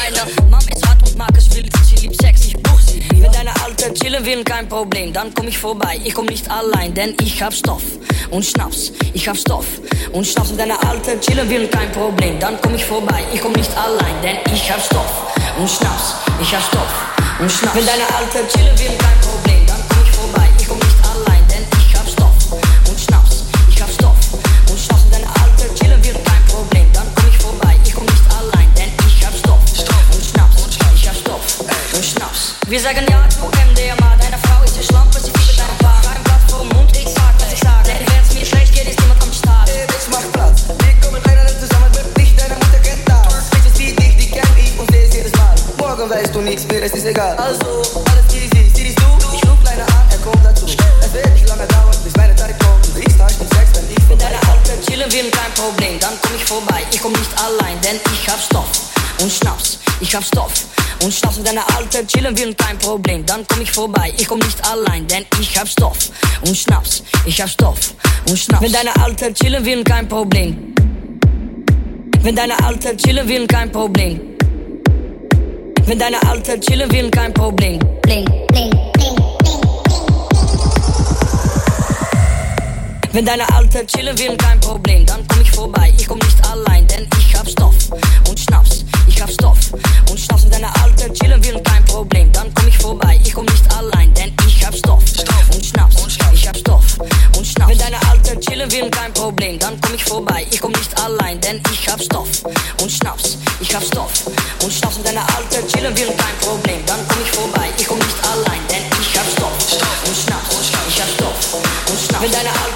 Deine Mom ist hart und mag es wild, sie liebt Sex, ich buch sie. Wenn deine Alte chillen will, kein Problem, dann komm ich vorbei. Ich komm nicht allein, denn ich hab Stoff und Schnaps. Ich hab Stoff und Schnaps. Wenn deine Alte chillen will, kein Problem, dann komm ich vorbei. Ich komm nicht allein, denn ich hab Stoff und Schnaps. Ich hab Stoff und Schnaps. Wenn deine Alte chillen will, kein Problem, dann komm ich vorbei. Wir sagen ja zu MDMA, deine Frau ist eine Schlampe, sie fiebt dein Paar. Kein Blatt vor dem Mund, ich sag, was ich sag. Denn wenn's mir schlecht geht, ist niemand am Start. Ich mach Platz, wir kommen einer zusammen, wird nicht deine Mutter kennt das. Bitches wie dich, die kenn ich und es jedes Mal. Morgen weißt du nichts, mir ist es egal. Also, alles easy, siehst du? Ich ruf kleiner an, er kommt dazu. Es wird nicht lange dauern, bis meine Zeit kommt. Du kriegst Arsch und Sex, wenn ich vorbei deine Alte chillen will, kein Problem, dann komm ich vorbei. Ich komm nicht allein, denn ich hab Stoff und Schnaps. Ich hab Stoff und Schnaps. Wenn deine Alte chillen will, kein Problem, dann komm ich vorbei. Ich komm nicht allein, denn ich hab Stoff und Schnaps. Ich hab Stoff und Schnaps. Wenn deine Alte chillen will, kein Problem. Wenn deine Alte chillen will, kein Problem. Wenn deine Alte chillen will, kein Problem. bling, bling, bling, bling. Wenn deine Alte chillen will, kein Problem, dann komm ich vorbei. Ich komm nicht allein, denn ich hab Stoff und Schnaps. Ich hab Stoff und. Wenn Alte chillen will, kein Problem, dann komm ich vorbei. Ich komm nicht allein, denn ich hab Stoff und Schnaps. Ich hab Stoff und Schnaps. Wenn deine Alte chillen will, kein Problem, dann komm ich vorbei. Ich komm nicht allein, denn ich hab Stoff und Schnaps. Ich hab Stoff und Schnaps. Wenn deine Alte chillen will, kein Problem, dann komm ich vorbei. Ich komm nicht allein, denn ich hab Stoff und Schnaps. Ich hab Stoff und Schnaps. Wenn deine Alte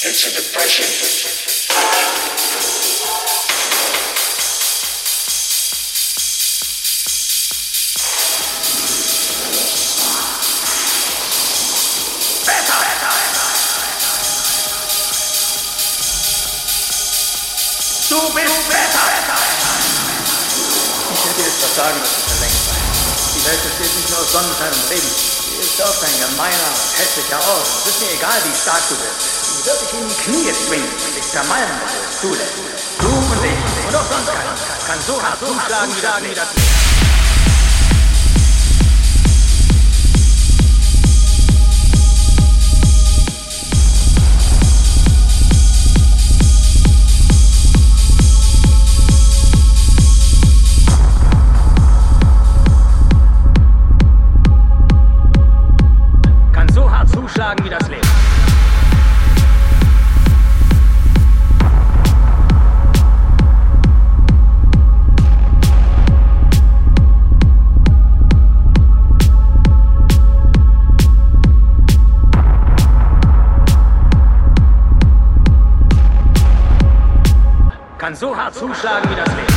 It's a depression. Bist besser. Ich hätte jetzt was sagen müssen für längst. Die Welt besteht nicht nur aus Sonnenschein und Regen. Ist oft ein gemeiner hässlicher Ort. Es ist mir egal, wie stark du bist. Sie wird dich in die Knie zwingen und dich zermalmen, wenn du es zulässt. Du und ich und auch sonst keiner kann so hart zuschlagen, wie das Leben. Zuschlagen, wie das Leben. Kann so hart zuschlagen, wie das Leben.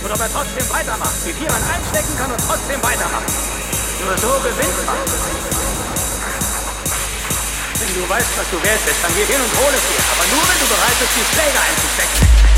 Und ob er trotzdem weitermacht. Wie viel man einstecken kann und trotzdem weitermacht. Nur so gewinnt man. wenn du weißt, was du wert bist, dann geh hin und hol es dir. Aber nur, wenn du bereit bist, die Schläge einzustecken.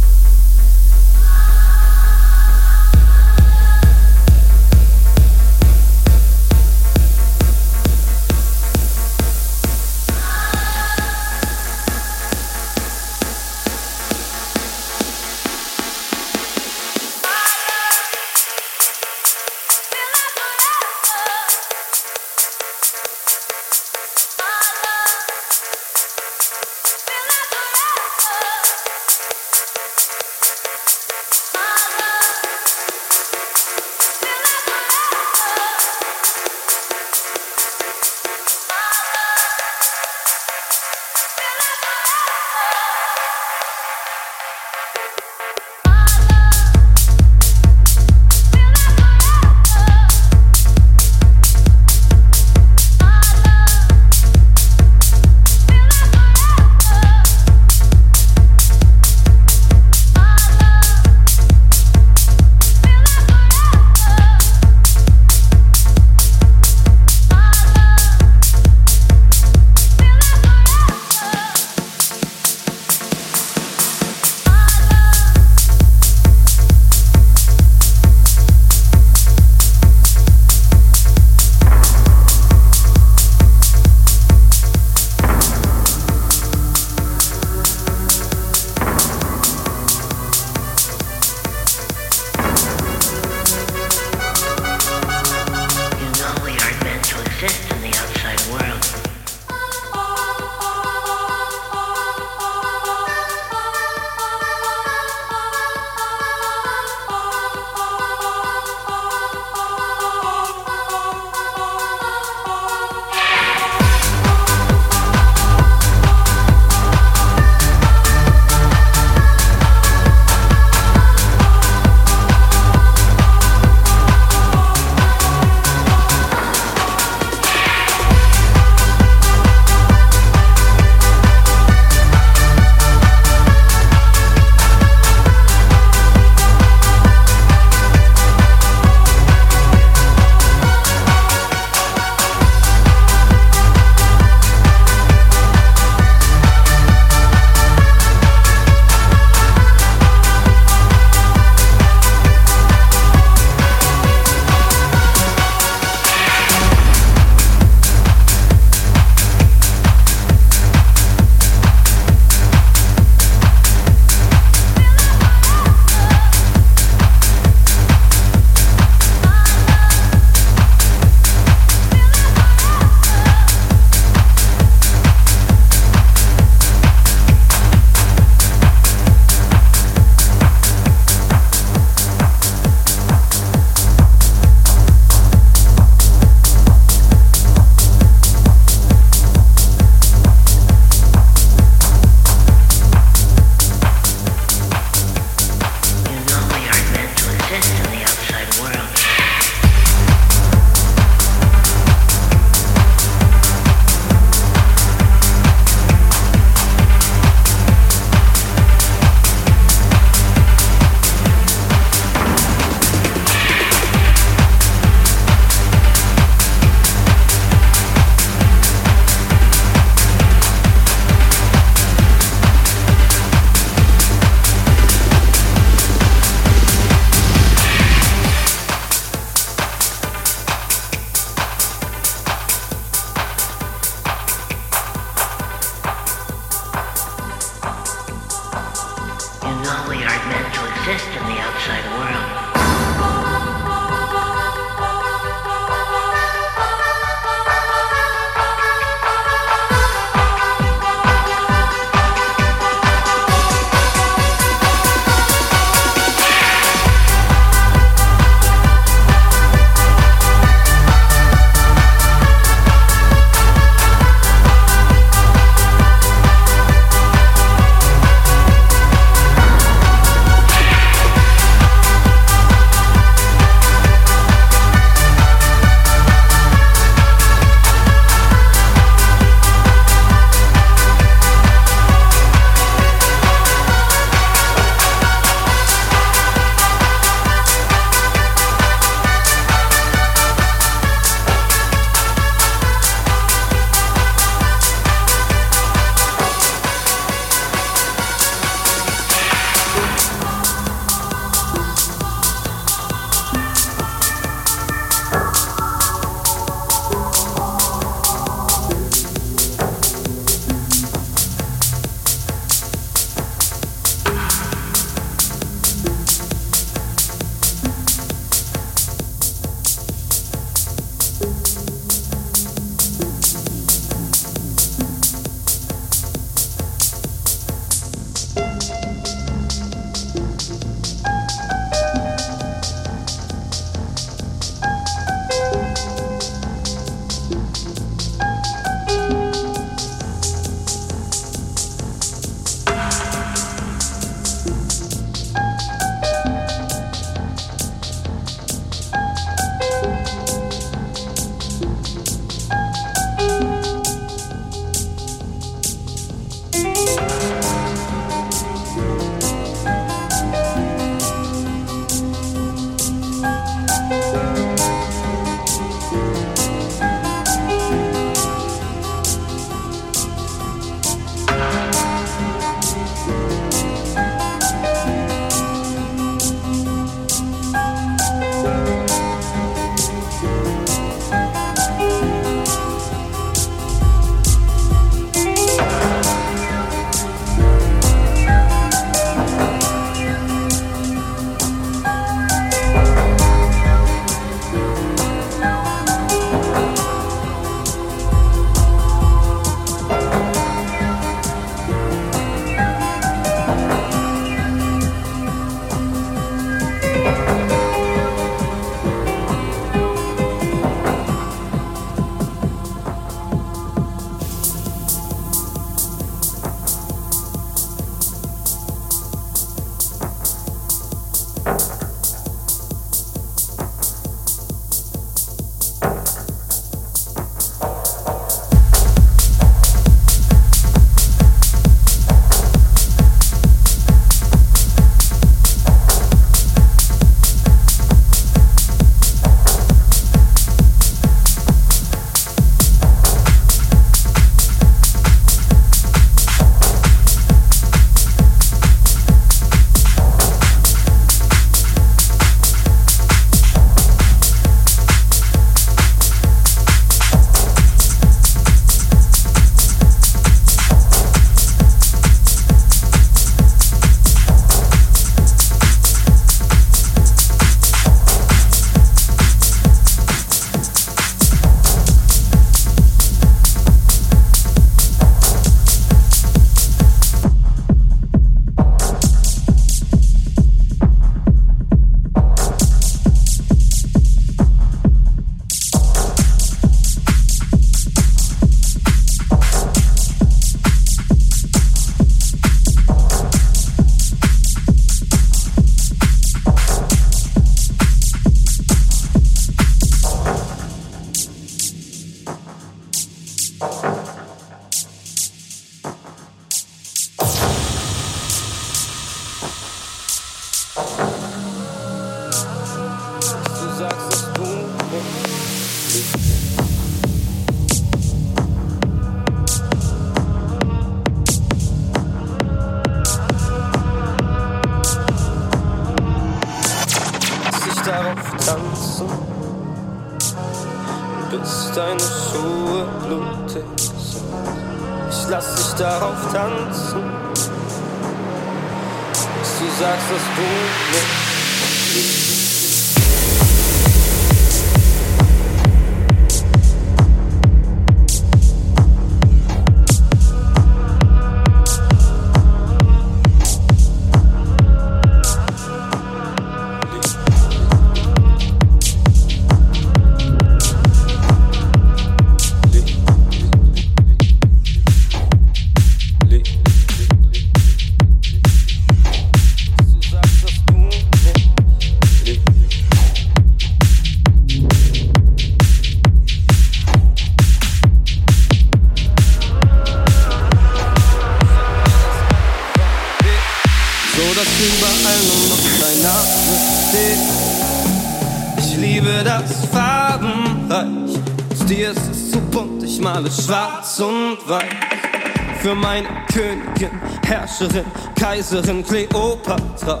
Herrscherin, Kaiserin Kleopatra,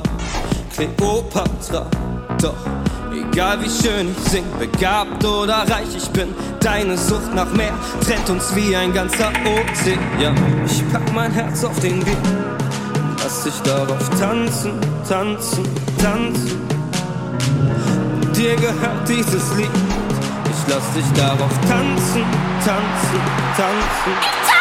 Kleopatra. Doch egal wie schön ich sing, begabt oder reich ich bin, deine Sucht nach mehr trennt uns wie ein ganzer Ozean. Ich pack mein Herz auf den Weg. Lass dich darauf tanzen, tanzen, tanzen. Dir gehört dieses Lied. Ich lass dich darauf tanzen, tanzen, tanzen.